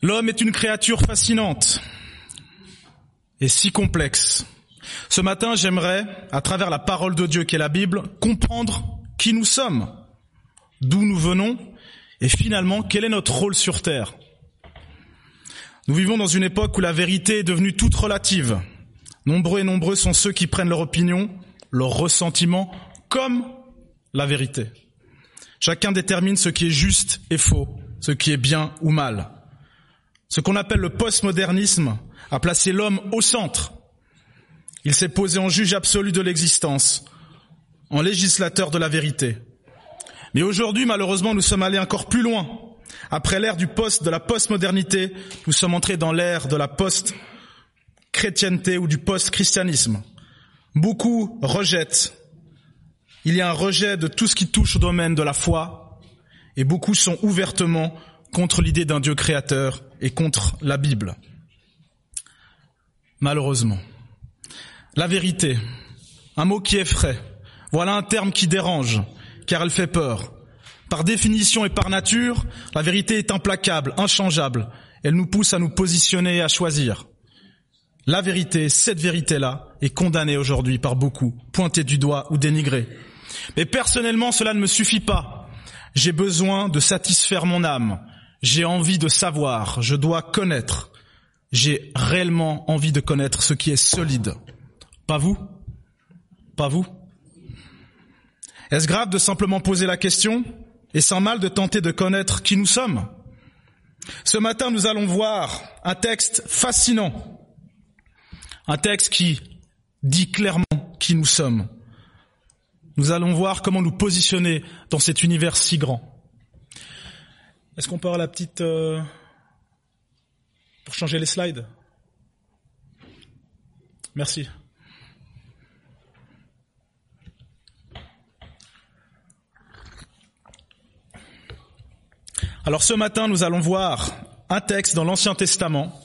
L'homme est une créature fascinante et si complexe. Ce matin, j'aimerais, à travers la parole de Dieu qui est la Bible, comprendre qui nous sommes, d'où nous venons et finalement quel est notre rôle sur Terre. Nous vivons dans une époque où la vérité est devenue toute relative. Nombreux et nombreux sont ceux qui prennent leur opinion, leur ressentiment comme la vérité. Chacun détermine ce qui est juste et faux, ce qui est bien ou mal. Ce qu'on appelle le postmodernisme a placé l'homme au centre. Il s'est posé en juge absolu de l'existence, en législateur de la vérité. Mais aujourd'hui, malheureusement, nous sommes allés encore plus loin. Après l'ère du post, de la postmodernité, nous sommes entrés dans l'ère de la post-chrétienté ou du post-christianisme. Beaucoup rejettent. Il y a un rejet de tout ce qui touche au domaine de la foi, et beaucoup sont ouvertement contre l'idée d'un Dieu créateur et contre la Bible. Malheureusement. La vérité, un mot qui effraie. Voilà un terme qui dérange, car elle fait peur. Par définition et par nature, la vérité est implacable, inchangeable. Elle nous pousse à nous positionner et à choisir. La vérité, cette vérité-là, est condamnée aujourd'hui par beaucoup, pointée du doigt ou dénigrée. Mais personnellement, cela ne me suffit pas. J'ai besoin de satisfaire mon âme. J'ai envie de savoir, je dois connaître. J'ai réellement envie de connaître ce qui est solide. Pas vous? Pas vous? Est-ce grave de simplement poser la question et sans mal de tenter de connaître qui nous sommes? Ce matin, nous allons voir un texte fascinant, un texte qui dit clairement qui nous sommes. Nous allons voir comment nous positionner dans cet univers si grand. Est-ce qu'on peut avoir la petite... Euh, pour changer les slides? Merci. Alors ce matin, nous allons voir un texte dans l'Ancien Testament,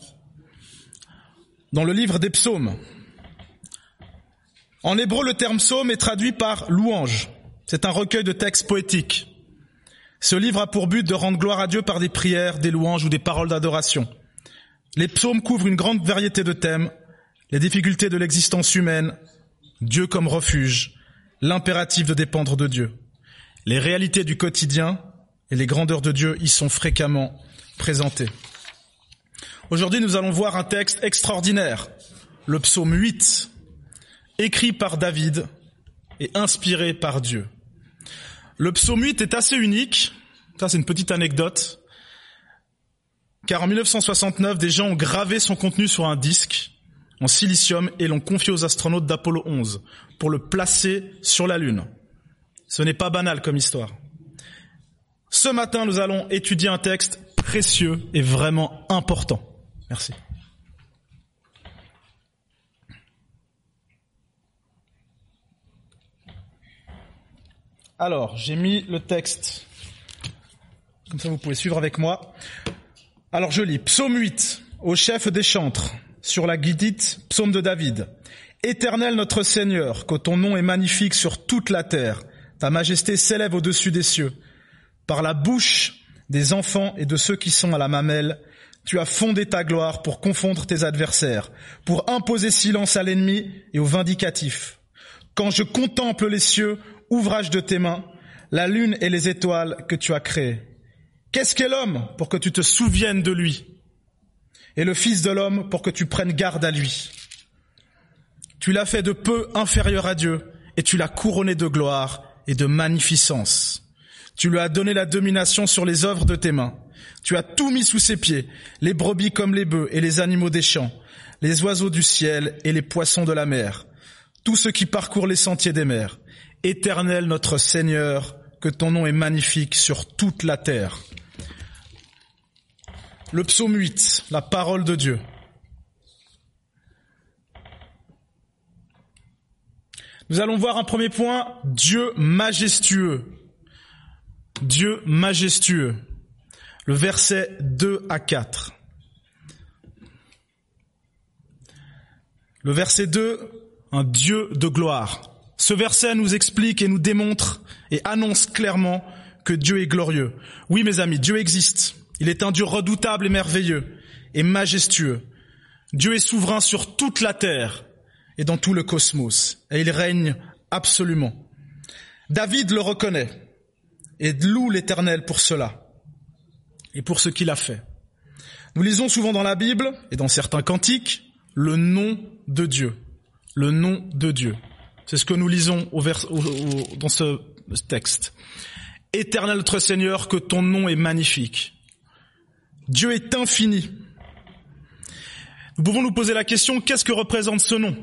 dans le livre des psaumes. En hébreu, le terme psaume est traduit par louange. C'est un recueil de textes poétiques. Ce livre a pour but de rendre gloire à Dieu par des prières, des louanges ou des paroles d'adoration. Les psaumes couvrent une grande variété de thèmes, les difficultés de l'existence humaine, Dieu comme refuge, l'impératif de dépendre de Dieu. Les réalités du quotidien et les grandeurs de Dieu y sont fréquemment présentées. Aujourd'hui, nous allons voir un texte extraordinaire, le psaume 8, écrit par David et inspiré par Dieu. Le psaume 8 est assez unique. Ça, c'est une petite anecdote. Car en 1969, des gens ont gravé son contenu sur un disque en silicium et l'ont confié aux astronautes d'Apollo 11 pour le placer sur la Lune. Ce n'est pas banal comme histoire. Ce matin, nous allons étudier un texte précieux et vraiment important. Merci. Alors, j'ai mis le texte. Comme ça, vous pouvez suivre avec moi. Alors, je lis. Psaume 8, au chef des chantres, sur la guidite, psaume de David. Éternel notre Seigneur, que ton nom est magnifique sur toute la terre. Ta majesté s'élève au-dessus des cieux. Par la bouche des enfants et de ceux qui sont à la mamelle, tu as fondé ta gloire pour confondre tes adversaires, pour imposer silence à l'ennemi et au vindicatif. Quand je contemple les cieux, ouvrage de tes mains, la lune et les étoiles que tu as créées. Qu'est-ce qu'est l'homme pour que tu te souviennes de lui? Et le Fils de l'homme pour que tu prennes garde à lui Tu l'as fait de peu inférieur à Dieu et tu l'as couronné de gloire et de magnificence. Tu lui as donné la domination sur les œuvres de tes mains. Tu as tout mis sous ses pieds, les brebis comme les bœufs et les animaux des champs, les oiseaux du ciel et les poissons de la mer, tous ceux qui parcourent les sentiers des mers. Éternel notre Seigneur, que ton nom est magnifique sur toute la terre. Le psaume 8, la parole de Dieu. Nous allons voir un premier point, Dieu majestueux. Dieu majestueux. Le verset 2 à 4. Le verset 2, un Dieu de gloire. Ce verset nous explique et nous démontre et annonce clairement que Dieu est glorieux. Oui, mes amis, Dieu existe. Il est un Dieu redoutable et merveilleux et majestueux. Dieu est souverain sur toute la terre et dans tout le cosmos, et il règne absolument. David le reconnaît et loue l'Éternel pour cela et pour ce qu'il a fait. Nous lisons souvent dans la Bible et dans certains cantiques le nom de Dieu. Le nom de Dieu. C'est ce que nous lisons dans ce texte. Éternel notre Seigneur, que ton nom est magnifique. Dieu est infini. Nous pouvons nous poser la question, qu'est-ce que représente ce nom?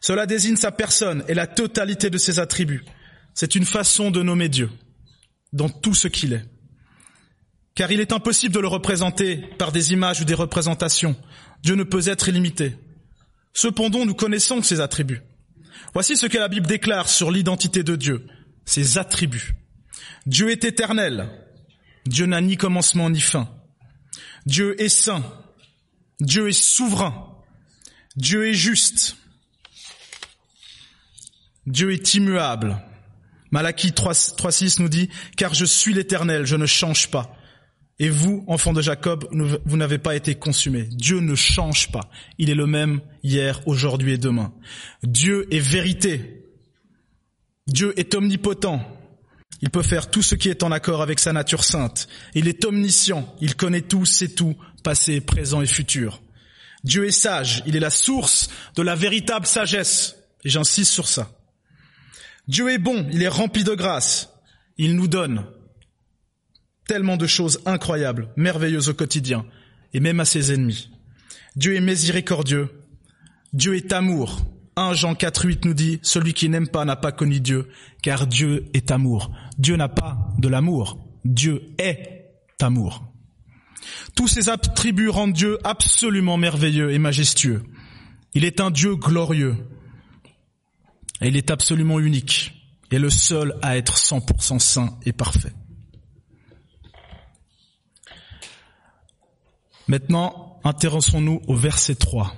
Cela désigne sa personne et la totalité de ses attributs. C'est une façon de nommer Dieu dans tout ce qu'il est. Car il est impossible de le représenter par des images ou des représentations. Dieu ne peut être illimité. Cependant, nous connaissons ses attributs. Voici ce que la Bible déclare sur l'identité de Dieu, ses attributs. Dieu est éternel. Dieu n'a ni commencement ni fin. Dieu est saint. Dieu est souverain. Dieu est juste. Dieu est immuable. Malachie 3.6 nous dit, car je suis l'éternel, je ne change pas. Et vous, enfants de Jacob, vous n'avez pas été consumés. Dieu ne change pas. Il est le même hier, aujourd'hui et demain. Dieu est vérité. Dieu est omnipotent. Il peut faire tout ce qui est en accord avec sa nature sainte. Il est omniscient. Il connaît tout, sait tout, passé, présent et futur. Dieu est sage. Il est la source de la véritable sagesse. Et j'insiste sur ça. Dieu est bon. Il est rempli de grâce. Il nous donne tellement de choses incroyables, merveilleuses au quotidien, et même à ses ennemis. Dieu est miséricordieux, Dieu est amour. 1 Jean 4, 8 nous dit, celui qui n'aime pas n'a pas connu Dieu, car Dieu est amour. Dieu n'a pas de l'amour, Dieu est amour. Tous ces attributs rendent Dieu absolument merveilleux et majestueux. Il est un Dieu glorieux. Et il est absolument unique et le seul à être 100% saint et parfait. Maintenant, intéressons-nous au verset 3.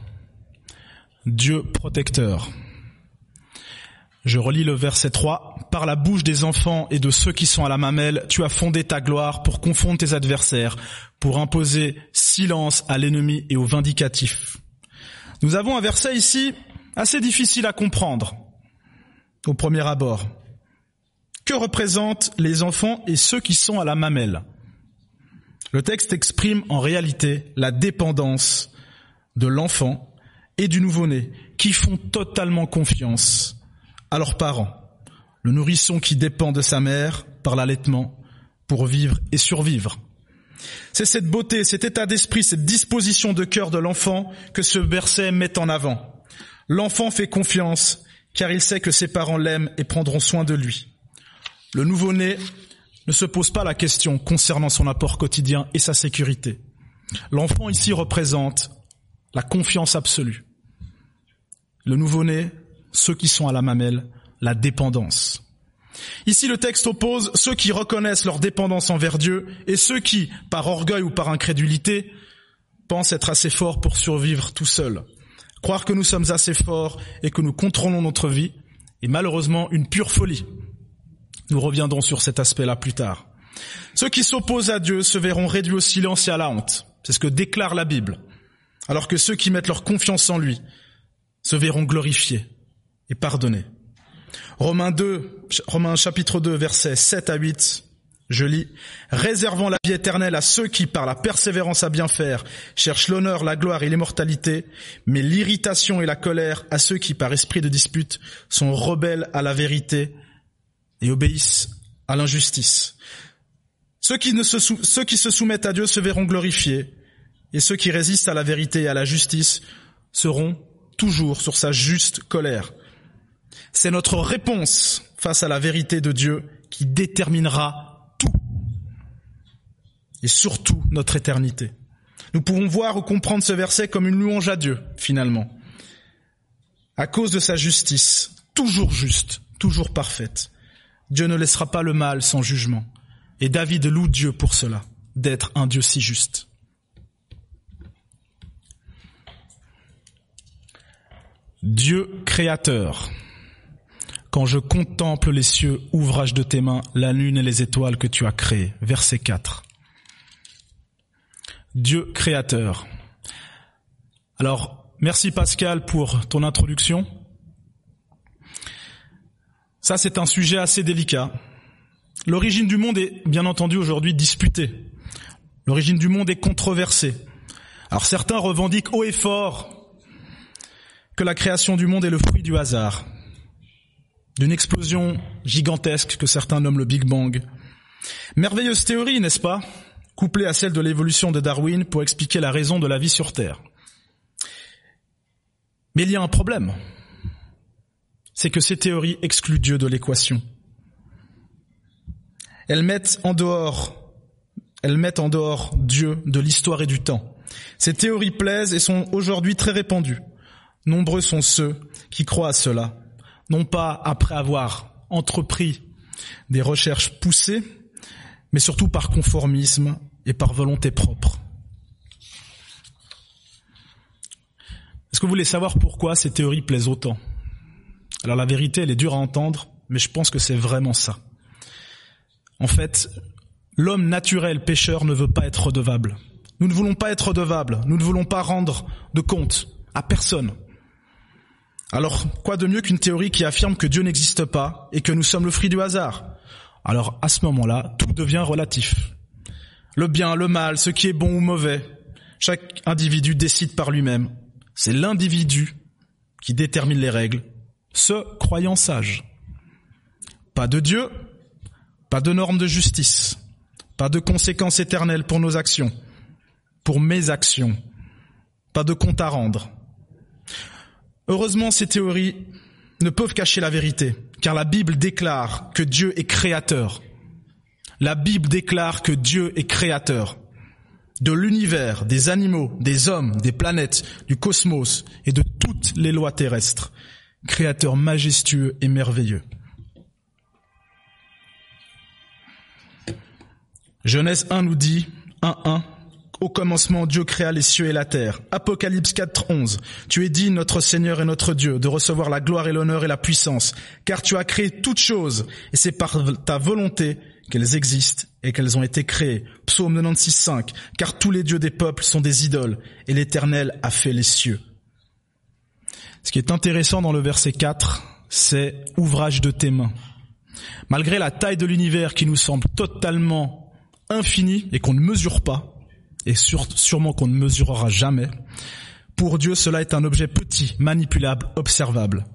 Dieu protecteur. Je relis le verset 3. Par la bouche des enfants et de ceux qui sont à la mamelle, tu as fondé ta gloire pour confondre tes adversaires, pour imposer silence à l'ennemi et au vindicatif. Nous avons un verset ici assez difficile à comprendre au premier abord. Que représentent les enfants et ceux qui sont à la mamelle? Le texte exprime en réalité la dépendance de l'enfant et du nouveau-né qui font totalement confiance à leurs parents. Le nourrisson qui dépend de sa mère par l'allaitement pour vivre et survivre. C'est cette beauté, cet état d'esprit, cette disposition de cœur de l'enfant que ce verset met en avant. L'enfant fait confiance car il sait que ses parents l'aiment et prendront soin de lui. Le nouveau-né ne se pose pas la question concernant son apport quotidien et sa sécurité. L'enfant ici représente la confiance absolue. Le nouveau-né, ceux qui sont à la mamelle, la dépendance. Ici, le texte oppose ceux qui reconnaissent leur dépendance envers Dieu et ceux qui, par orgueil ou par incrédulité, pensent être assez forts pour survivre tout seuls. Croire que nous sommes assez forts et que nous contrôlons notre vie est malheureusement une pure folie. Nous reviendrons sur cet aspect-là plus tard. Ceux qui s'opposent à Dieu se verront réduits au silence et à la honte. C'est ce que déclare la Bible. Alors que ceux qui mettent leur confiance en lui se verront glorifiés et pardonnés. Romains 2, Romains chapitre 2, versets 7 à 8, je lis, réservant la vie éternelle à ceux qui, par la persévérance à bien faire, cherchent l'honneur, la gloire et l'immortalité, mais l'irritation et la colère à ceux qui, par esprit de dispute, sont rebelles à la vérité et obéissent à l'injustice. Ceux qui, se soumettent à Dieu se verront glorifiés, et ceux qui résistent à la vérité et à la justice seront toujours sur sa juste colère. C'est notre réponse face à la vérité de Dieu qui déterminera tout, et surtout notre éternité. Nous pouvons voir ou comprendre ce verset comme une louange à Dieu, finalement, à cause de sa justice, toujours juste, toujours parfaite. Dieu ne laissera pas le mal sans jugement. Et David loue Dieu pour cela, d'être un Dieu si juste. Dieu créateur. Quand je contemple les cieux, ouvrage de tes mains, la lune et les étoiles que tu as créées. Verset 4. Dieu créateur. Alors, merci Pascal pour ton introduction. Ça, c'est un sujet assez délicat. L'origine du monde est bien entendu aujourd'hui disputée. L'origine du monde est controversée. Alors certains revendiquent haut et fort que la création du monde est le fruit du hasard, d'une explosion gigantesque que certains nomment le Big Bang. Merveilleuse théorie, n'est-ce pas Couplée à celle de l'évolution de Darwin pour expliquer la raison de la vie sur Terre. Mais il y a un problème. C'est que ces théories excluent Dieu de l'équation. Elles mettent en dehors elles mettent en dehors Dieu de l'histoire et du temps. Ces théories plaisent et sont aujourd'hui très répandues. Nombreux sont ceux qui croient à cela, non pas après avoir entrepris des recherches poussées, mais surtout par conformisme et par volonté propre. Est-ce que vous voulez savoir pourquoi ces théories plaisent autant? Alors la vérité, elle est dure à entendre, mais je pense que c'est vraiment ça. En fait, l'homme naturel pécheur ne veut pas être redevable. Nous ne voulons pas être redevables, nous ne voulons pas rendre de compte à personne. Alors, quoi de mieux qu'une théorie qui affirme que Dieu n'existe pas et que nous sommes le fruit du hasard? Alors, à ce moment-là, tout devient relatif. Le bien, le mal, ce qui est bon ou mauvais, chaque individu décide par lui-même. C'est l'individu qui détermine les règles, ce croyant sage. Pas de Dieu, pas de normes de justice, pas de conséquences éternelles pour nos actions, pour mes actions, pas de compte à rendre. Heureusement, ces théories ne peuvent cacher la vérité, car la Bible déclare que Dieu est créateur. La Bible déclare que Dieu est créateur de l'univers, des animaux, des hommes, des planètes, du cosmos et de toutes les lois terrestres. Créateur majestueux et merveilleux. Genèse 1 nous dit, 1.1, au commencement, Dieu créa les cieux et la terre. Apocalypse 4.11. Tu es dit, notre Seigneur et notre Dieu, de recevoir la gloire et l'honneur et la puissance, car tu as créé toutes choses, et c'est par ta volonté qu'elles existent et qu'elles ont été créées. Psaume 96.5. Car tous les dieux des peuples sont des idoles, et l'Éternel a fait les cieux. Ce qui est intéressant dans le verset 4, c'est ouvrage de tes mains. Malgré la taille de l'univers qui nous semble totalement infini et qu'on ne mesure pas, et sûrement qu'on ne mesurera jamais. Pour Dieu, cela est un objet petit, manipulable, observable.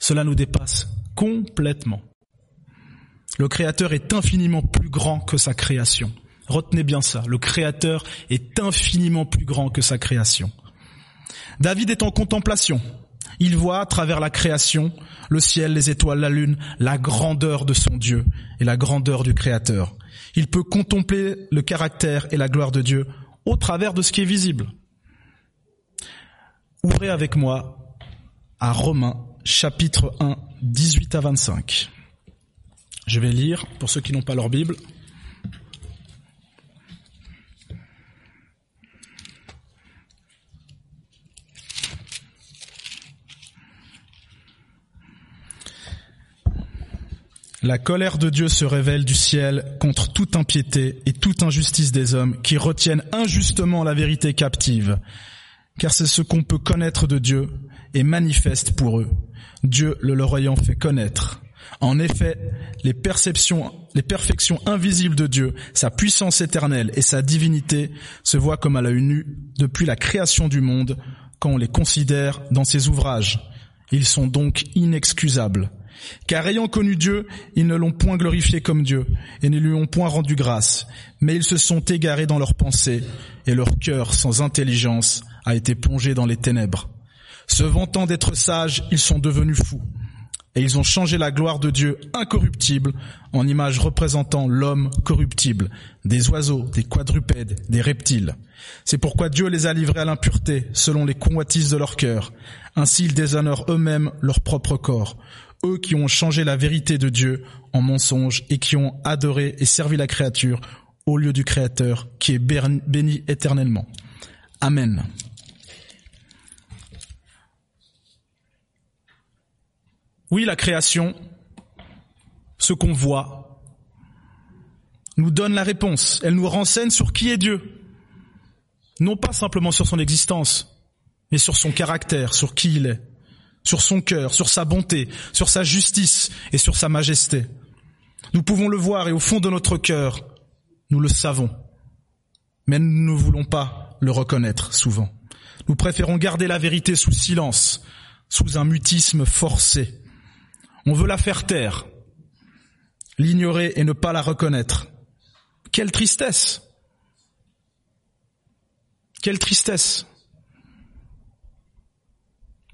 Cela nous dépasse complètement. Le Créateur est infiniment plus grand que sa création. Retenez bien ça, le Créateur est infiniment plus grand que sa création. David est en contemplation. Il voit à travers la création, le ciel, les étoiles, la lune, la grandeur de son Dieu et la grandeur du Créateur. Il peut contempler le caractère et la gloire de Dieu au travers de ce qui est visible. Ouvrez avec moi à Romains chapitre 1, 18 à 25. Je vais lire pour ceux qui n'ont pas leur Bible. La colère de Dieu se révèle du ciel contre toute impiété et toute injustice des hommes qui retiennent injustement la vérité captive, car c'est ce qu'on peut connaître de Dieu et manifeste pour eux, Dieu le leur ayant fait connaître. En effet, les perceptions, les perfections invisibles de Dieu, sa puissance éternelle et sa divinité se voient comme à l'œil nu depuis la création du monde quand on les considère dans ses ouvrages. Ils sont donc inexcusables car ayant connu Dieu, ils ne l'ont point glorifié comme Dieu, et ne lui ont point rendu grâce, mais ils se sont égarés dans leurs pensées, et leur cœur sans intelligence a été plongé dans les ténèbres. Se vantant d'être sages, ils sont devenus fous, et ils ont changé la gloire de Dieu incorruptible en image représentant l'homme corruptible, des oiseaux, des quadrupèdes, des reptiles. C'est pourquoi Dieu les a livrés à l'impureté, selon les convoitises de leur cœur. Ainsi ils déshonorent eux-mêmes leur propre corps eux qui ont changé la vérité de Dieu en mensonge et qui ont adoré et servi la créature au lieu du Créateur qui est béni éternellement. Amen. Oui, la création, ce qu'on voit, nous donne la réponse. Elle nous renseigne sur qui est Dieu. non pas simplement sur son existence, mais sur son caractère, sur qui il est, sur son cœur, sur sa bonté, sur sa justice et sur sa majesté. Nous pouvons le voir et au fond de notre cœur, nous le savons, mais nous ne voulons pas le reconnaître souvent. Nous préférons garder la vérité sous silence, sous un mutisme forcé. On veut la faire taire, l'ignorer et ne pas la reconnaître. Quelle tristesse Quelle tristesse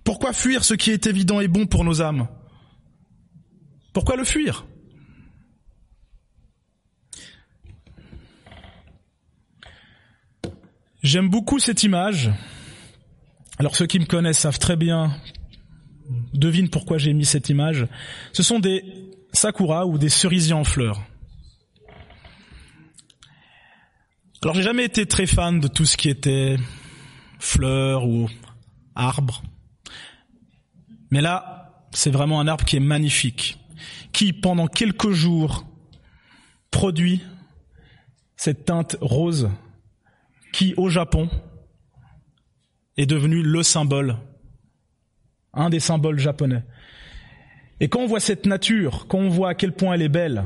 Pourquoi fuir ce qui est évident et bon pour nos âmes? Pourquoi le fuir? J'aime beaucoup cette image. Alors ceux qui me connaissent savent très bien, devinent pourquoi j'ai mis cette image. Ce sont des sakura ou des cerisiers en fleurs. Alors j'ai jamais été très fan de tout ce qui était fleurs ou arbres. Mais là, c'est vraiment un arbre qui est magnifique, qui pendant quelques jours produit cette teinte rose qui au Japon est devenu le symbole, un des symboles japonais. Et quand on voit cette nature, quand on voit à quel point elle est belle,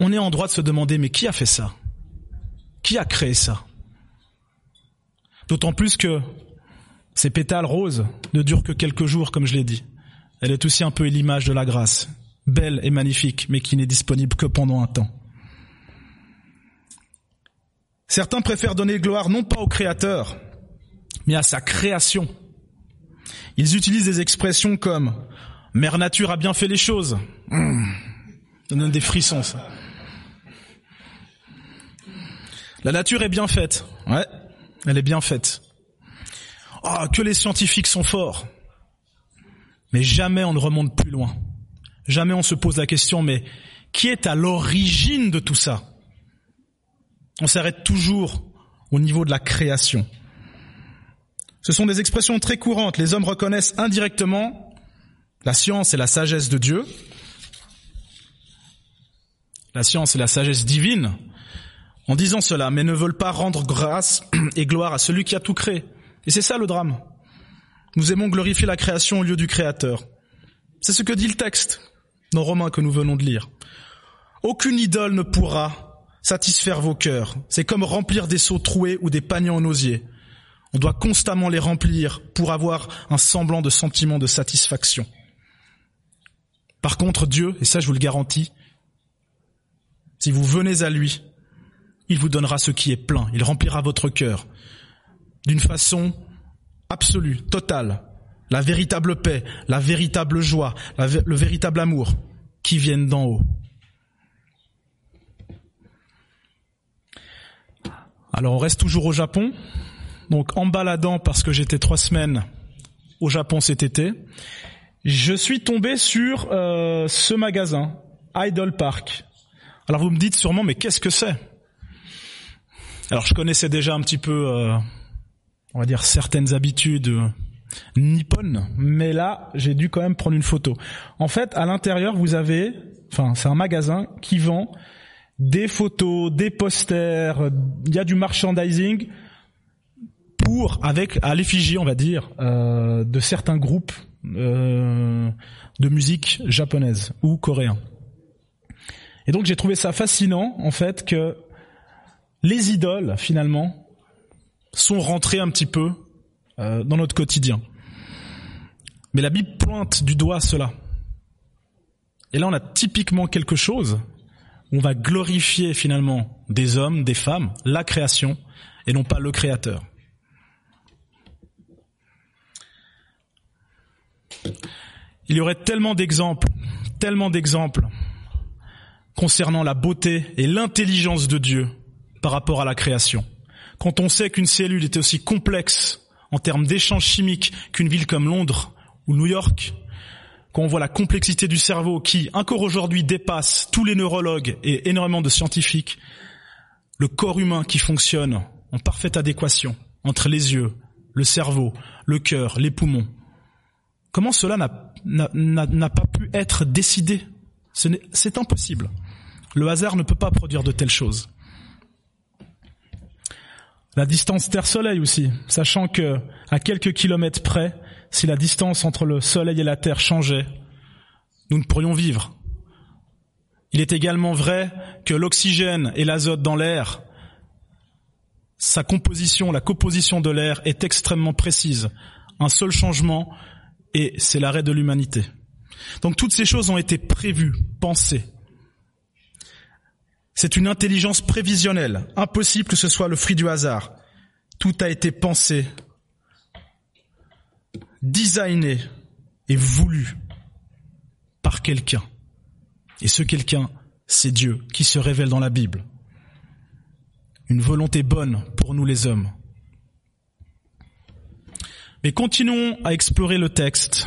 on est en droit de se demander, mais qui a fait ça? Qui a créé ça? D'autant plus que ces pétales roses ne durent que quelques jours, comme je l'ai dit. Elle est aussi un peu l'image de la grâce, belle et magnifique, mais qui n'est disponible que pendant un temps. Certains préfèrent donner gloire non pas au Créateur, mais à sa création. Ils utilisent des expressions comme Mère Nature a bien fait les choses. Mmh. Ça donne des frissons, ça. La nature est bien faite. Ouais, elle est bien faite. Oh, que les scientifiques sont forts. Mais jamais on ne remonte plus loin. Jamais on se pose la question, mais qui est à l'origine de tout ça? On s'arrête toujours au niveau de la création. Ce sont des expressions très courantes. Les hommes reconnaissent indirectement la science et la sagesse de Dieu, la science et la sagesse divine, en disant cela, mais ne veulent pas rendre grâce et gloire à celui qui a tout créé. Et c'est ça le drame. Nous aimons glorifier la création au lieu du Créateur. C'est ce que dit le texte dans Romains que nous venons de lire. Aucune idole ne pourra satisfaire vos cœurs. C'est comme remplir des seaux troués ou des paniers en osier. On doit constamment les remplir pour avoir un semblant de sentiment de satisfaction. Par contre, Dieu, et ça je vous le garantis, si vous venez à lui, il vous donnera ce qui est plein, il remplira votre cœur d'une façon absolue, totale, la véritable paix, la véritable joie, le véritable amour qui viennent d'en haut. Alors on reste toujours au Japon. Donc en baladant parce que j'étais trois semaines au Japon cet été, je suis tombé sur euh, ce magasin, Idol Park. Alors vous me dites sûrement, mais qu'est-ce que c'est? Alors je connaissais déjà un petit peu, euh, on va dire certaines habitudes euh, nippones, mais là j'ai dû quand même prendre une photo. En fait, à l'intérieur vous avez, enfin c'est un magasin qui vend des photos, des posters, il y a du merchandising pour avec à l'effigie, on va dire, euh, de certains groupes euh, de musique japonaise ou coréen. Et donc j'ai trouvé ça fascinant en fait que les idoles finalement sont rentrées un petit peu euh, dans notre quotidien. Mais la Bible pointe du doigt cela. Et là on a typiquement quelque chose on va glorifier finalement des hommes, des femmes, la création, et non pas le créateur. Il y aurait tellement d'exemples, tellement d'exemples concernant la beauté et l'intelligence de Dieu par rapport à la création. Quand on sait qu'une cellule est aussi complexe en termes d'échanges chimiques qu'une ville comme Londres ou New York, quand on voit la complexité du cerveau qui, encore aujourd'hui, dépasse tous les neurologues et énormément de scientifiques, le corps humain qui fonctionne en parfaite adéquation entre les yeux, le cerveau, le cœur, les poumons. Comment cela n'a pas pu être décidé? C'est impossible. Le hasard ne peut pas produire de telles choses. La distance Terre-Soleil aussi, sachant que à quelques kilomètres près, si la distance entre le Soleil et la Terre changeait, nous ne pourrions vivre. Il est également vrai que l'oxygène et l'azote dans l'air, sa composition, la composition de l'air est extrêmement précise. Un seul changement et c'est l'arrêt de l'humanité. Donc toutes ces choses ont été prévues, pensées. C'est une intelligence prévisionnelle. Impossible que ce soit le fruit du hasard. Tout a été pensé, designé et voulu par quelqu'un. Et ce quelqu'un, c'est Dieu qui se révèle dans la Bible. Une volonté bonne pour nous les hommes. Mais continuons à explorer le texte.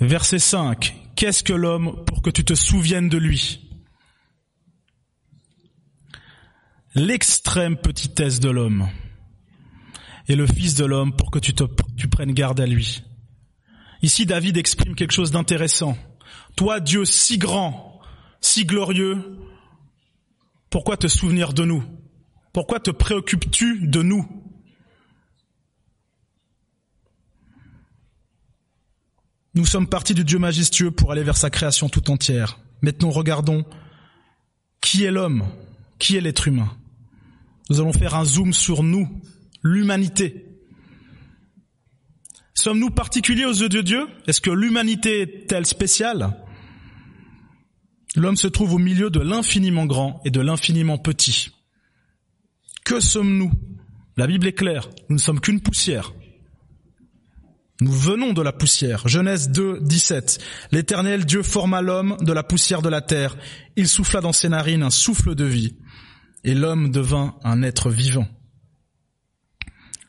Verset 5. Qu'est-ce que l'homme pour que tu te souviennes de lui? L'extrême petitesse de l'homme et le Fils de l'homme pour que tu, tu prennes garde à lui. Ici, David exprime quelque chose d'intéressant. Toi, Dieu si grand, si glorieux, pourquoi te souvenir de nous? Pourquoi te préoccupes-tu de nous? Nous sommes partis du Dieu majestueux pour aller vers sa création tout entière. Maintenant, regardons qui est l'homme, qui est l'être humain. Nous allons faire un zoom sur nous, l'humanité. Sommes-nous particuliers aux yeux de Dieu? Est-ce que l'humanité est-elle spéciale? L'homme se trouve au milieu de l'infiniment grand et de l'infiniment petit. Que sommes-nous? La Bible est claire, nous ne sommes qu'une poussière. Nous venons de la poussière. Genèse 2, 17. L'éternel Dieu forma l'homme de la poussière de la terre. Il souffla dans ses narines un souffle de vie. Et l'homme devint un être vivant.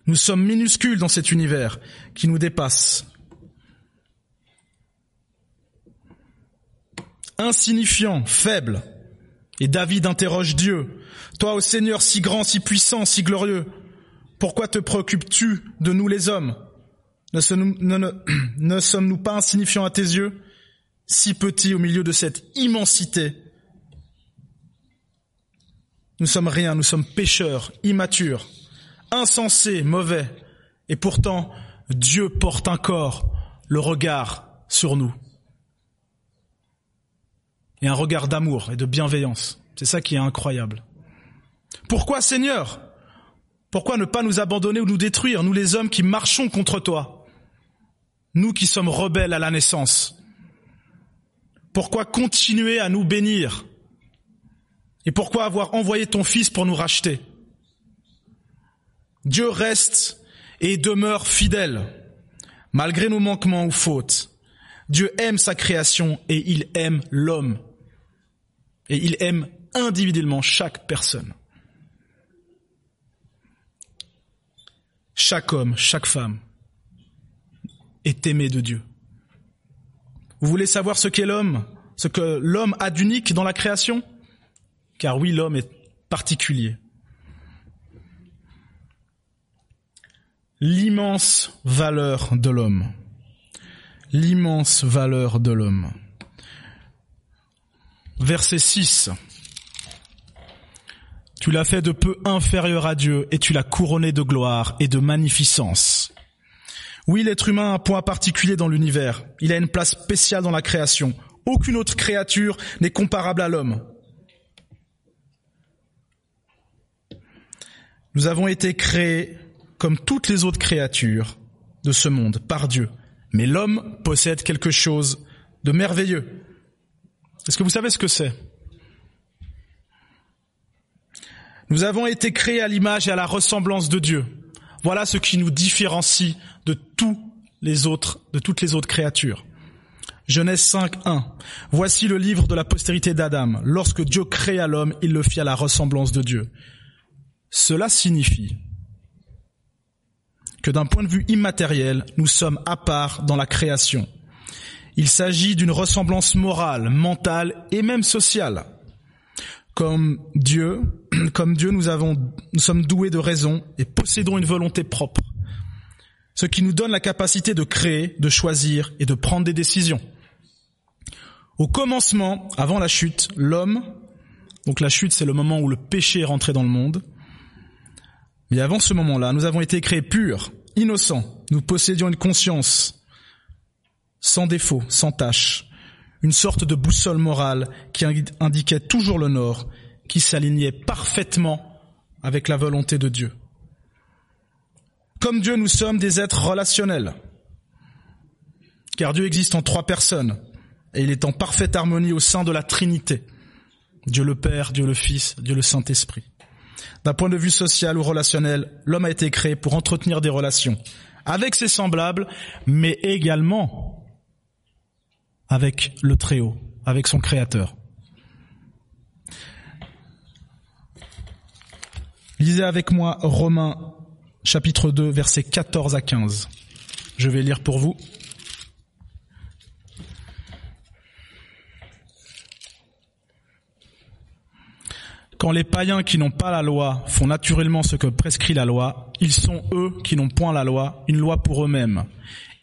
Nous sommes minuscules dans cet univers qui nous dépasse. Insignifiant, faible. Et David interroge Dieu. Toi, ô Seigneur, si grand, si puissant, si glorieux, pourquoi te préoccupes-tu de nous les hommes? Ne, sommes-nous pas insignifiants à tes yeux, si petits au milieu de cette immensité? Nous sommes rien, nous sommes pécheurs, immatures insensé, mauvais, et pourtant Dieu porte encore le regard sur nous. Et un regard d'amour et de bienveillance. C'est ça qui est incroyable. Pourquoi Seigneur? Pourquoi ne pas nous abandonner ou nous détruire, nous les hommes qui marchons contre toi? Nous qui sommes rebelles à la naissance Pourquoi continuer à nous bénir Et pourquoi avoir envoyé ton Fils pour nous racheter? Dieu reste et demeure fidèle, malgré nos manquements ou fautes. Dieu aime sa création et il aime l'homme. Et il aime individuellement chaque personne. Chaque homme, chaque femme est aimé de Dieu. Vous voulez savoir ce qu'est l'homme Ce que l'homme a d'unique dans la création? Car oui, l'homme est particulier. l'immense valeur de l'homme. L'immense valeur de l'homme. Verset 6. Tu l'as fait de peu inférieur à Dieu et tu l'as couronné de gloire et de magnificence. Oui, l'être humain a un point particulier dans l'univers. Il a une place spéciale dans la création. Aucune autre créature n'est comparable à l'homme. Nous avons été créés comme toutes les autres créatures de ce monde par Dieu. Mais l'homme possède quelque chose de merveilleux. Est-ce que vous savez ce que c'est? Nous avons été créés à l'image et à la ressemblance de Dieu. Voilà ce qui nous différencie de tous les autres, de toutes les autres créatures. Genèse 5, 1. Voici le livre de la postérité d'Adam. Lorsque Dieu créa l'homme, il le fit à la ressemblance de Dieu. Cela signifie que d'un point de vue immatériel, nous sommes à part dans la création. Il s'agit d'une ressemblance morale, mentale et même sociale. Comme Dieu, comme Dieu, nous avons, nous sommes doués de raison et possédons une volonté propre. Ce qui nous donne la capacité de créer, de choisir et de prendre des décisions. Au commencement, avant la chute, l'homme Donc la chute, c'est le moment où le péché est rentré dans le monde. Mais avant ce moment-là, nous avons été créés purs, innocents. Nous possédions une conscience sans défaut, sans tâche, une sorte de boussole morale qui indiquait toujours le nord, qui s'alignait parfaitement avec la volonté de Dieu. Comme Dieu, nous sommes des êtres relationnels, car Dieu existe en trois personnes, et il est en parfaite harmonie au sein de la Trinité. Dieu le Père, Dieu le Fils, Dieu le Saint-Esprit. D'un point de vue social ou relationnel, l'homme a été créé pour entretenir des relations avec ses semblables, mais également avec le Très-Haut, avec son Créateur. Lisez avec moi Romains chapitre 2, versets 14 à 15. Je vais lire pour vous. Quand les païens qui n'ont pas la loi font naturellement ce que prescrit la loi, ils sont eux qui n'ont point la loi, une loi pour eux-mêmes.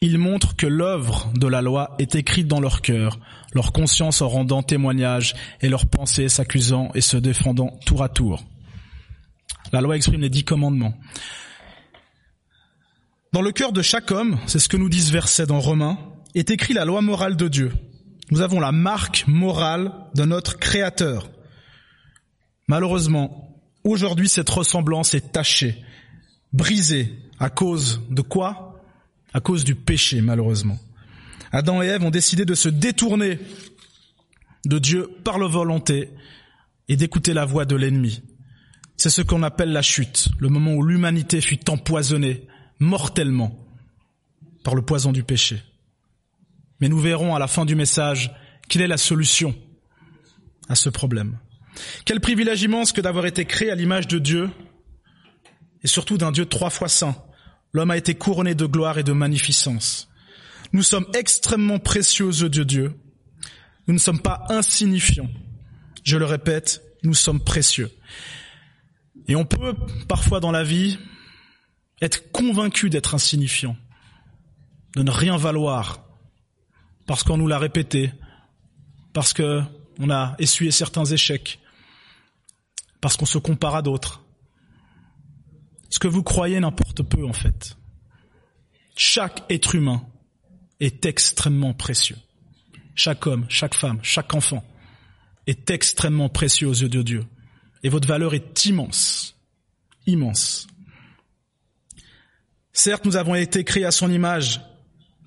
Ils montrent que l'œuvre de la loi est écrite dans leur cœur, leur conscience en rendant témoignage et leurs pensées s'accusant et se défendant tour à tour. La loi exprime les dix commandements. Dans le cœur de chaque homme, c'est ce que nous disent versets dans Romains, est écrit la loi morale de Dieu. Nous avons la marque morale de notre Créateur. Malheureusement, aujourd'hui, cette ressemblance est tachée, brisée, à cause de quoi? À cause du péché, malheureusement. Adam et Ève ont décidé de se détourner de Dieu par leur volonté et d'écouter la voix de l'ennemi. C'est ce qu'on appelle la chute, le moment où l'humanité fut empoisonnée mortellement par le poison du péché. Mais nous verrons à la fin du message quelle est la solution à ce problème. Quel privilège immense que d'avoir été créé à l'image de Dieu et surtout d'un Dieu trois fois saint. L'homme a été couronné de gloire et de magnificence. Nous sommes extrêmement précieux aux yeux de Dieu. Nous ne sommes pas insignifiants. Je le répète, nous sommes précieux. Et on peut parfois dans la vie être convaincu d'être insignifiant, de ne rien valoir, parce qu'on nous l'a répété, parce que on a essuyé certains échecs, parce qu'on se compare à d'autres. Ce que vous croyez n'importe peu en fait. Chaque être humain est extrêmement précieux. Chaque homme, chaque femme, chaque enfant est extrêmement précieux aux yeux de Dieu. Et votre valeur est immense, immense. Certes, nous avons été créés à son image,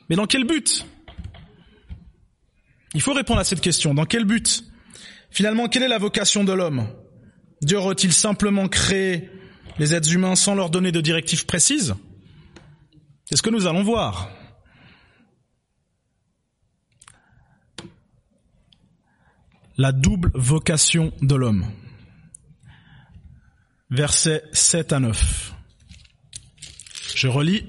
mais dans quel but? Il faut répondre à cette question. Dans quel but? Finalement, quelle est la vocation de l'homme? Dieu aurait-il simplement créé les êtres humains sans leur donner de directives précises C'est ce que nous allons voir. La double vocation de l'homme. Versets 7 à 9. Je relis.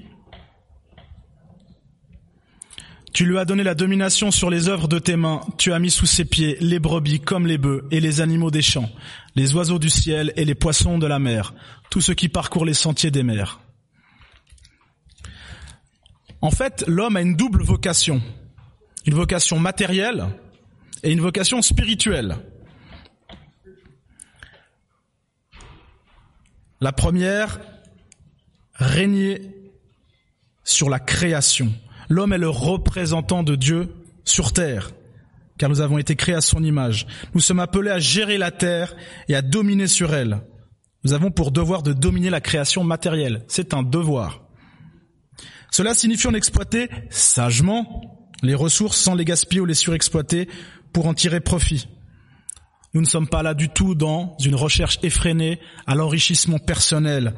Tu lui as donné la domination sur les œuvres de tes mains, tu as mis sous ses pieds les brebis comme les bœufs et les animaux des champs, les oiseaux du ciel et les poissons de la mer, tout ce qui parcourt les sentiers des mers. En fait, l'homme a une double vocation, une vocation matérielle et une vocation spirituelle. La première, régner sur la création. L'homme est le représentant de Dieu sur terre, car nous avons été créés à son image. Nous sommes appelés à gérer la terre et à dominer sur elle. Nous avons pour devoir de dominer la création matérielle. C'est un devoir. Cela signifie en exploiter sagement les ressources sans les gaspiller ou les surexploiter pour en tirer profit. Nous ne sommes pas là du tout dans une recherche effrénée à l'enrichissement personnel,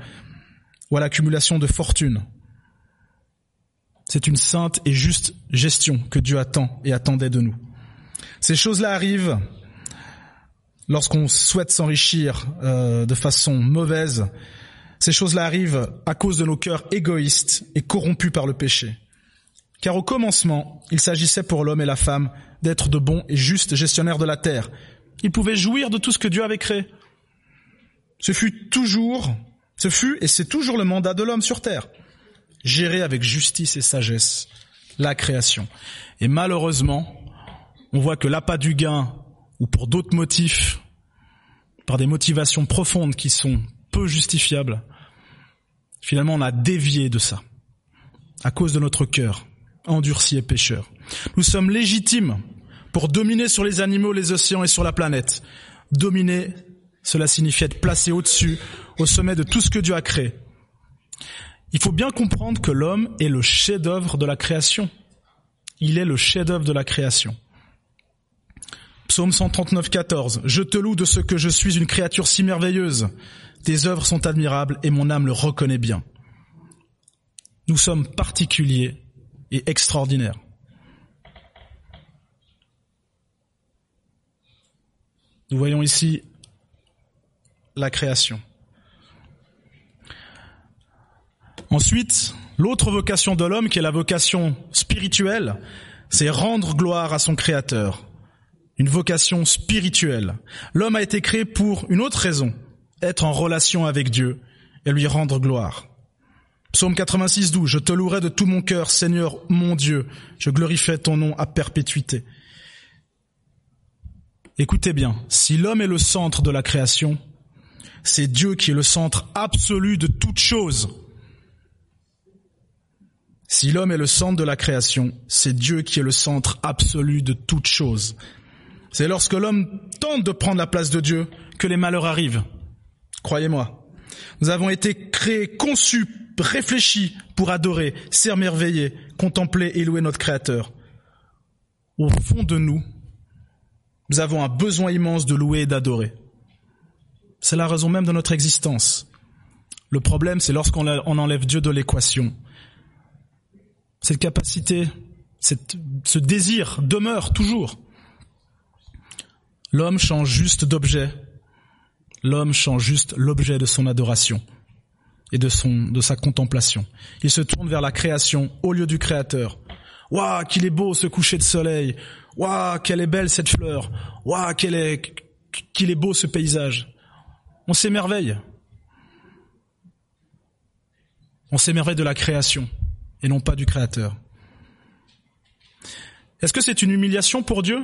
ou à l'accumulation de fortune. C'est une sainte et juste gestion que Dieu attend et attendait de nous. Ces choses-là arrivent lorsqu'on souhaite s'enrichir euh, de façon mauvaise. Ces choses-là arrivent à cause de nos cœurs égoïstes et corrompus par le péché. Car au commencement, il s'agissait pour l'homme et la femme d'être de bons et justes gestionnaires de la terre. Ils pouvaient jouir de tout ce que Dieu avait créé. Ce fut toujours ce fut et c'est toujours le mandat de l'homme sur terre. Gérer avec justice et sagesse la création. Et malheureusement, on voit que l'appât du gain, ou pour d'autres motifs, par des motivations profondes qui sont peu justifiables, finalement on a dévié de ça à cause de notre cœur endurci et pécheur. Nous sommes légitimes pour dominer sur les animaux, les océans et sur la planète. Dominer, cela signifie être placé au-dessus, au sommet de tout ce que Dieu a créé. Il faut bien comprendre que l'homme est le chef-d'œuvre de la création. Il est le chef-d'œuvre de la création. Psaume 139, 14. Je te loue de ce que je suis une créature si merveilleuse. Tes œuvres sont admirables et mon âme le reconnaît bien. Nous sommes particuliers et extraordinaires. Nous voyons ici la création. Ensuite, l'autre vocation de l'homme, qui est la vocation spirituelle, c'est rendre gloire à son Créateur. Une vocation spirituelle. L'homme a été créé pour une autre raison, être en relation avec Dieu et lui rendre gloire. Psaume 86, 12, Je te louerai de tout mon cœur, Seigneur mon Dieu, je glorifierai ton nom à perpétuité. Écoutez bien, si l'homme est le centre de la création, c'est Dieu qui est le centre absolu de toute chose. Si l'homme est le centre de la création, c'est Dieu qui est le centre absolu de toute chose. C'est lorsque l'homme tente de prendre la place de Dieu que les malheurs arrivent. Croyez-moi. Nous avons été créés, conçus, réfléchis pour adorer, s'émerveiller, contempler et louer notre Créateur. Au fond de nous, nous avons un besoin immense de louer et d'adorer. C'est la raison même de notre existence. Le problème, c'est lorsqu'on enlève Dieu de l'équation cette capacité, ce désir demeure toujours. L'homme change juste d'objet. L'homme change juste l'objet de son adoration et de sa contemplation. Il se tourne vers la création au lieu du créateur. Waouh, qu'il est beau ce coucher de soleil. Waouh, quelle est belle cette fleur. Waouh, qu'il est beau ce paysage. On s'émerveille. On s'émerveille de la création et non pas du Créateur. Est-ce que c'est une humiliation pour Dieu?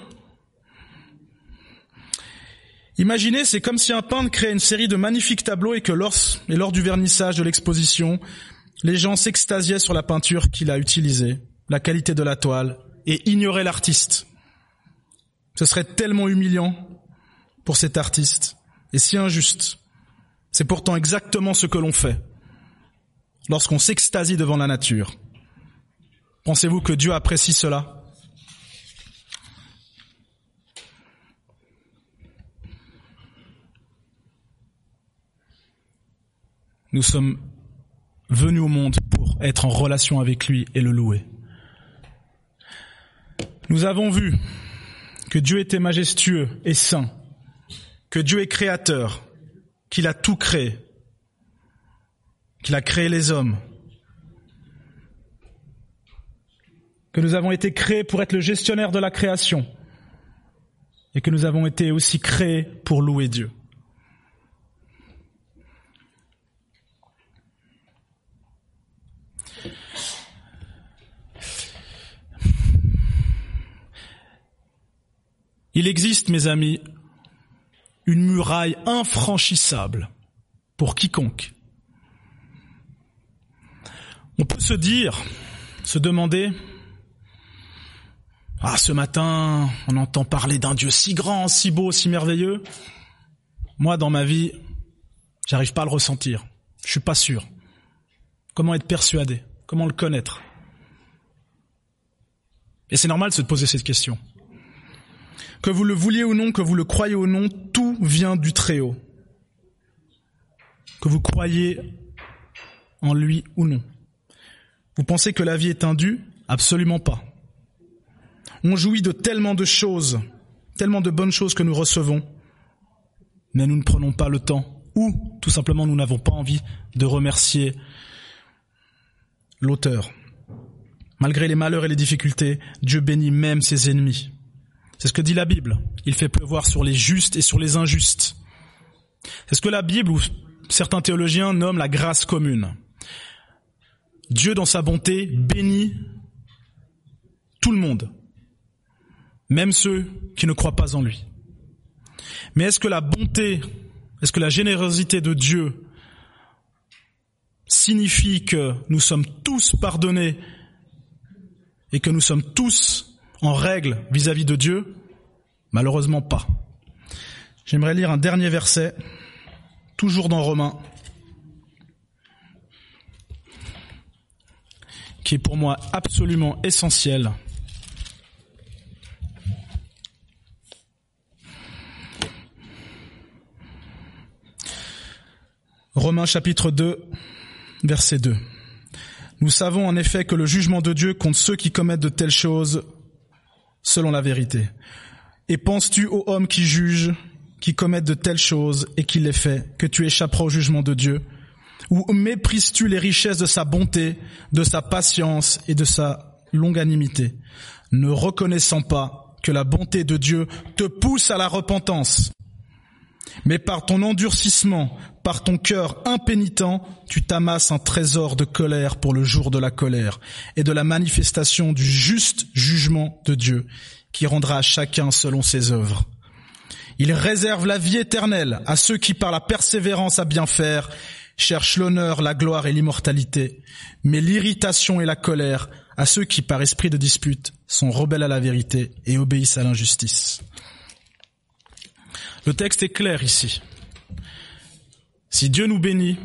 Imaginez, c'est comme si un peintre créait une série de magnifiques tableaux et que lors, et lors du vernissage de l'exposition, les gens s'extasiaient sur la peinture qu'il a utilisée, la qualité de la toile, et ignoraient l'artiste. Ce serait tellement humiliant pour cet artiste, et si injuste. C'est pourtant exactement ce que l'on fait lorsqu'on s'extasie devant la nature. Pensez-vous que Dieu apprécie cela? Nous sommes venus au monde pour être en relation avec lui et le louer. Nous avons vu que Dieu était majestueux et saint, que Dieu est créateur, qu'il a tout créé, qu'il a créé les hommes, que nous avons été créés pour être le gestionnaire de la création et que nous avons été aussi créés pour louer Dieu. Il existe, mes amis, une muraille infranchissable pour quiconque. On peut se dire, se demander, ah, ce matin, on entend parler d'un Dieu si grand, si beau, si merveilleux. Moi, dans ma vie, j'arrive pas à le ressentir. Je suis pas sûr. Comment être persuadé? Comment le connaître Et c'est normal de se poser cette question. Que vous le vouliez ou non, que vous le croyez ou non, vient du Très-Haut. Que vous croyez en lui ou non. Vous pensez que la vie est indue? Absolument pas. On jouit de tellement de choses, tellement de bonnes choses que nous recevons, mais nous ne prenons pas le temps, ou tout simplement nous n'avons pas envie de remercier l'auteur. Malgré les malheurs et les difficultés, Dieu bénit même ses ennemis. C'est ce que dit la Bible. Il fait pleuvoir sur les justes et sur les injustes. C'est ce que la Bible ou certains théologiens nomment la grâce commune. Dieu, dans sa bonté, bénit tout le monde, même ceux qui ne croient pas en lui. Mais est-ce que la bonté Est-ce que la générosité de Dieu signifie que nous sommes tous pardonnés et que nous sommes tous en règle vis-à-vis de Dieu? Malheureusement pas. J'aimerais lire un dernier verset, toujours dans Romains, qui est pour moi absolument essentiel. Romains chapitre 2, verset 2. Nous savons en effet que le jugement de Dieu compte ceux qui commettent de telles choses selon la vérité. Et penses-tu aux hommes qui jugent, qui commettent de telles choses et qui les fait, que tu échapperas au jugement de Dieu? Ou méprises-tu les richesses de sa bonté, de sa patience et de sa longanimité, ne reconnaissant pas que la bonté de Dieu te pousse à la repentance mais par ton endurcissement, par ton cœur impénitent, tu t'amasses un trésor de colère pour le jour de la colère et de la manifestation du juste jugement de Dieu, qui rendra à chacun selon ses œuvres. Il réserve la vie éternelle à ceux qui, par la persévérance à bien faire, cherchent l'honneur, la gloire et l'immortalité, mais l'irritation et la colère à ceux qui, par esprit de dispute, sont rebelles à la vérité et obéissent à l'injustice. Le texte est clair ici. Si Dieu nous bénit,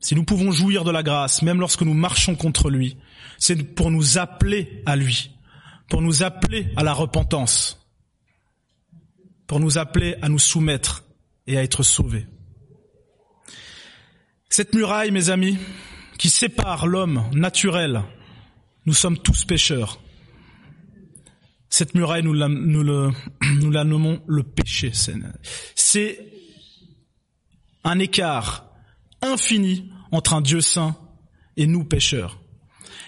si nous pouvons jouir de la grâce, même lorsque nous marchons contre lui, c'est pour nous appeler à lui, pour nous appeler à la repentance, pour nous appeler à nous soumettre et à être sauvés. Cette muraille, mes amis, qui sépare l'homme naturel, nous sommes tous pécheurs. Cette muraille, nous la, nommons le péché. C'est un écart infini entre un Dieu saint et nous pécheurs.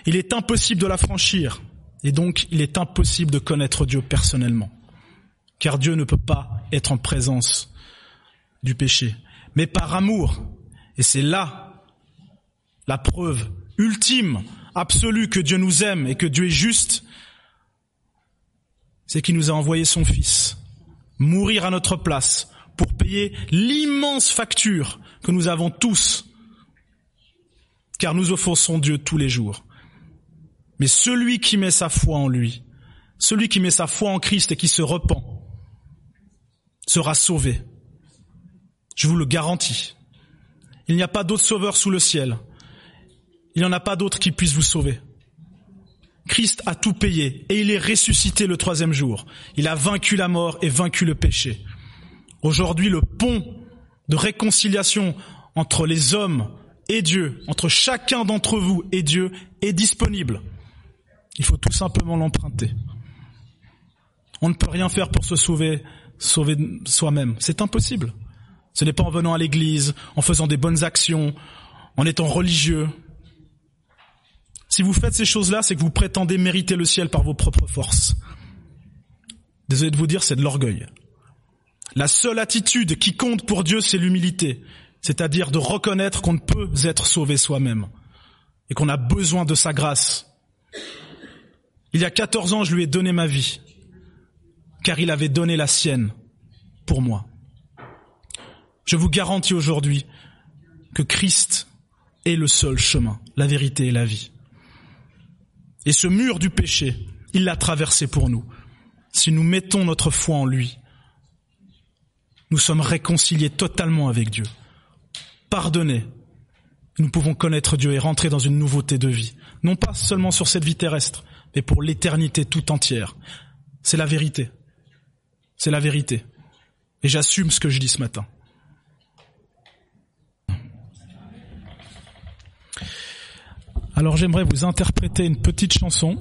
Il est impossible de la franchir et donc il est impossible de connaître Dieu personnellement. Car Dieu ne peut pas être en présence du péché. Mais par amour, et c'est là la preuve ultime, absolue que Dieu nous aime et que Dieu est juste, c'est qu'il nous a envoyé son Fils mourir à notre place pour payer l'immense facture que nous avons tous, car nous offensons Dieu tous les jours. Mais celui qui met sa foi en lui, celui qui met sa foi en Christ et qui se repent, sera sauvé. Je vous le garantis. Il n'y a pas d'autre sauveur sous le ciel. Il n'y en a pas d'autre qui puisse vous sauver. Christ a tout payé et il est ressuscité le troisième jour. Il a vaincu la mort et vaincu le péché. Aujourd'hui, le pont de réconciliation entre les hommes et Dieu, entre chacun d'entre vous et Dieu, est disponible. Il faut tout simplement l'emprunter. On ne peut rien faire pour se sauver, sauver soi-même. C'est impossible. Ce n'est pas en venant à l'église, en faisant des bonnes actions, en étant religieux, si vous faites ces choses-là, c'est que vous prétendez mériter le ciel par vos propres forces. Désolé de vous dire, c'est de l'orgueil. La seule attitude qui compte pour Dieu, c'est l'humilité, c'est-à-dire de reconnaître qu'on ne peut être sauvé soi-même et qu'on a besoin de sa grâce. Il y a 14 ans, je lui ai donné ma vie, car il avait donné la sienne pour moi. Je vous garantis aujourd'hui que Christ est le seul chemin, la vérité et la vie. Et ce mur du péché, il l'a traversé pour nous. Si nous mettons notre foi en lui, nous sommes réconciliés totalement avec Dieu. Pardonnés, nous pouvons connaître Dieu et rentrer dans une nouveauté de vie. Non pas seulement sur cette vie terrestre, mais pour l'éternité tout entière. C'est la vérité. C'est la vérité. Et j'assume ce que je dis ce matin. Alors j'aimerais vous interpréter une petite chanson.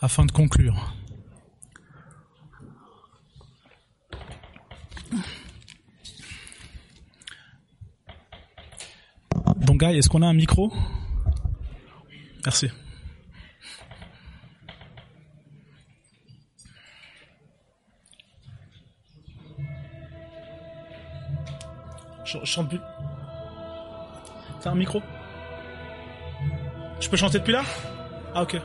Afin de conclure. Bon, gars, est-ce qu'on a un micro? Merci. Je, chante plus. T'as un micro Je peux chanter depuis là? Ah ok.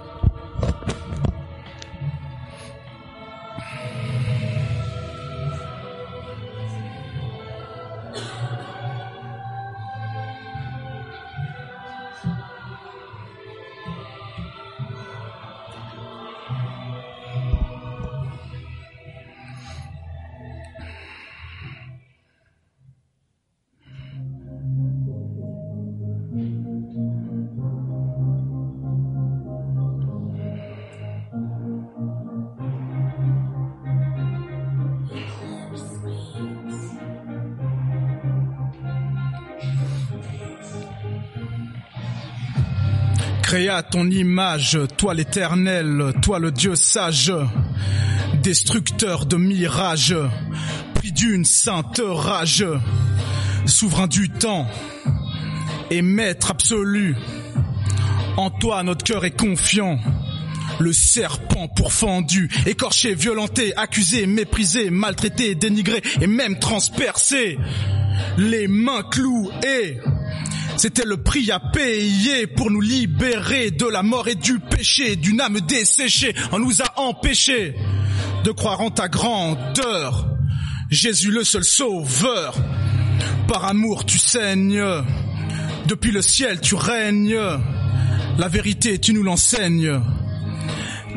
À ton image, toi l'éternel, toi le Dieu sage, destructeur de mirages, pris d'une sainte rage, souverain du temps et maître absolu. En toi notre cœur est confiant. Le serpent pourfendu, écorché, violenté, accusé, méprisé, maltraité, dénigré et même transpercé. Les mains clouées c'était le prix à payer pour nous libérer de la mort et du péché, d'une âme desséchée. On nous a empêchés de croire en ta grandeur. Jésus le seul sauveur. Par amour tu saignes. Depuis le ciel tu règnes. La vérité tu nous l'enseignes.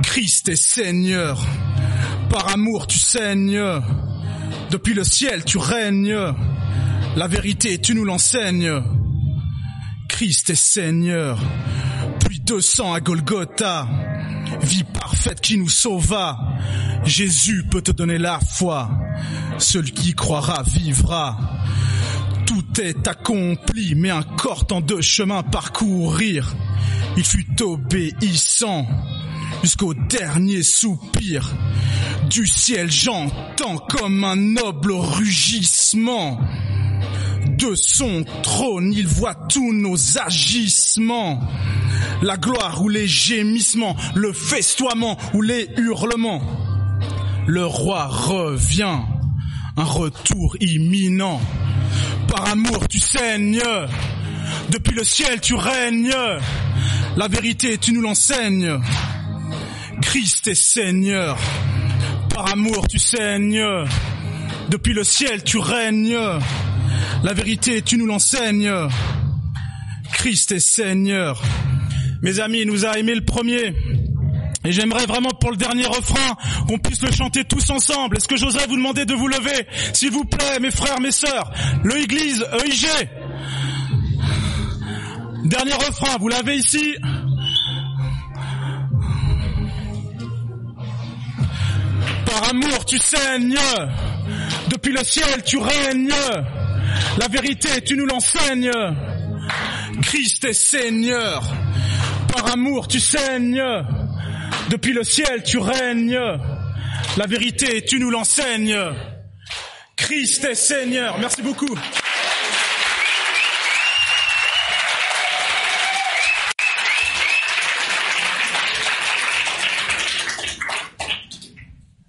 Christ est Seigneur. Par amour tu saignes. Depuis le ciel tu règnes. La vérité tu nous l'enseignes. Christ est Seigneur. Puis de sang à Golgotha, vie parfaite qui nous sauva. Jésus peut te donner la foi. Celui qui croira vivra. Tout est accompli, mais encore tant de chemins parcourir. Il fut obéissant jusqu'au dernier soupir. Du ciel j'entends comme un noble rugissement de son trône, il voit tous nos agissements. La gloire ou les gémissements, le festoiement ou les hurlements. Le roi revient, un retour imminent. Par amour tu saignes, depuis le ciel tu règnes. La vérité tu nous l'enseignes. Christ est Seigneur. Par amour tu saignes, depuis le ciel tu règnes. La vérité, tu nous l'enseignes. Christ est Seigneur. Mes amis, nous a aimé le premier. Et j'aimerais vraiment pour le dernier refrain qu'on puisse le chanter tous ensemble. Est-ce que j'oserais vous demander de vous lever S'il vous plaît, mes frères, mes sœurs? Le Église, EIG. Dernier refrain, vous l'avez ici? Par amour, tu saignes. Depuis le ciel, tu règnes. La vérité, tu nous l'enseignes. Christ est Seigneur. Par amour, tu saignes. Depuis le ciel, tu règnes. La vérité, tu nous l'enseignes. Christ est Seigneur. Merci beaucoup.